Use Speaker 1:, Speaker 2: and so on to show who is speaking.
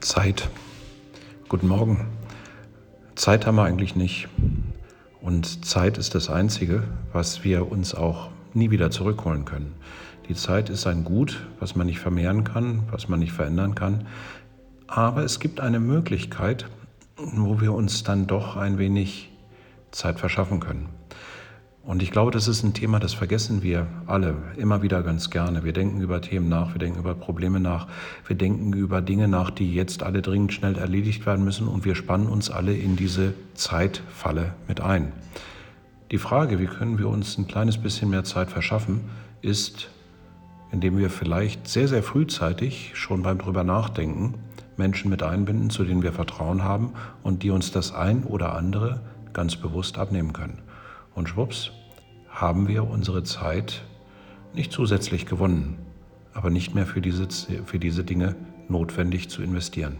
Speaker 1: Zeit. Guten Morgen. Zeit haben wir eigentlich nicht. Und Zeit ist das Einzige, was wir uns auch nie wieder zurückholen können. Die Zeit ist ein Gut, was man nicht vermehren kann, was man nicht verändern kann. Aber es gibt eine Möglichkeit, wo wir uns dann doch ein wenig Zeit verschaffen können. Und ich glaube, das ist ein Thema, das vergessen wir alle immer wieder ganz gerne. Wir denken über Themen nach, wir denken über Probleme nach, wir denken über Dinge nach, die jetzt alle dringend schnell erledigt werden müssen und wir spannen uns alle in diese Zeitfalle mit ein. Die Frage, wie können wir uns ein kleines bisschen mehr Zeit verschaffen, ist, indem wir vielleicht sehr, sehr frühzeitig schon beim drüber nachdenken, Menschen mit einbinden, zu denen wir Vertrauen haben und die uns das ein oder andere ganz bewusst abnehmen können. Und schwupps, haben wir unsere Zeit nicht zusätzlich gewonnen, aber nicht mehr für diese, für diese Dinge notwendig zu investieren.